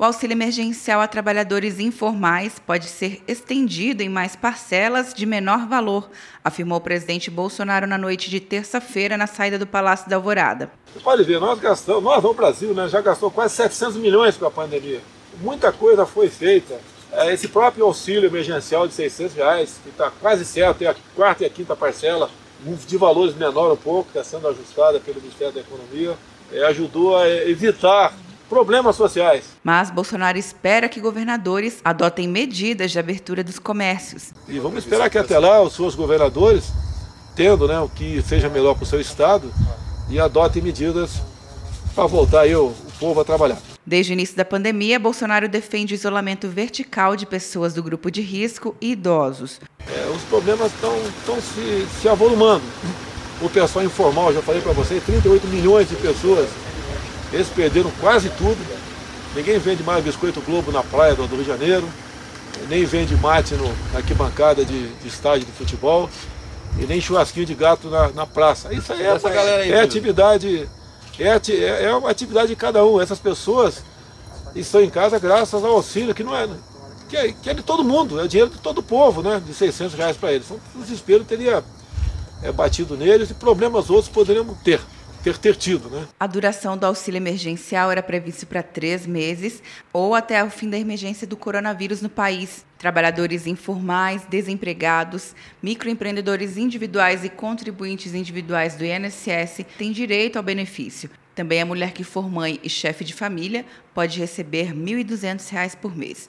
O auxílio emergencial a trabalhadores informais pode ser estendido em mais parcelas de menor valor, afirmou o presidente Bolsonaro na noite de terça-feira na saída do Palácio da Alvorada. Você pode ver, nós gastamos, nós no Brasil, né, já gastou quase 700 milhões com a pandemia. Muita coisa foi feita. É, esse próprio auxílio emergencial de 600 reais, que está quase certo, é a quarta e a quinta parcela, de valores menor um pouco, está sendo ajustada pelo Ministério da Economia, é, ajudou a evitar problemas sociais. Mas Bolsonaro espera que governadores adotem medidas de abertura dos comércios. E vamos esperar que até lá os seus governadores, tendo né, o que seja melhor para o seu estado, e adotem medidas para voltar aí o, o povo a trabalhar. Desde o início da pandemia, Bolsonaro defende o isolamento vertical de pessoas do grupo de risco e idosos. É, os problemas estão se, se avolumando. O pessoal informal, já falei para vocês, 38 milhões de pessoas eles perderam quase tudo. Ninguém vende mais biscoito Globo na praia do Rio de Janeiro, nem vende mate no, na arquibancada de, de estádio de futebol, e nem churrasquinho de gato na, na praça. Isso aí é, aí, é atividade, é, é, é uma atividade de cada um. Essas pessoas estão em casa graças ao auxílio, que não é. Que é, que é de todo mundo, é dinheiro de todo o povo, né? De 600 reais para eles. Então, o desespero teria é, batido neles e problemas outros poderiam ter ter, ter tido. Né? A duração do auxílio emergencial era prevista para três meses ou até o fim da emergência do coronavírus no país. Trabalhadores informais, desempregados, microempreendedores individuais e contribuintes individuais do INSS têm direito ao benefício. Também a mulher que for mãe e chefe de família pode receber R$ 1.200 por mês.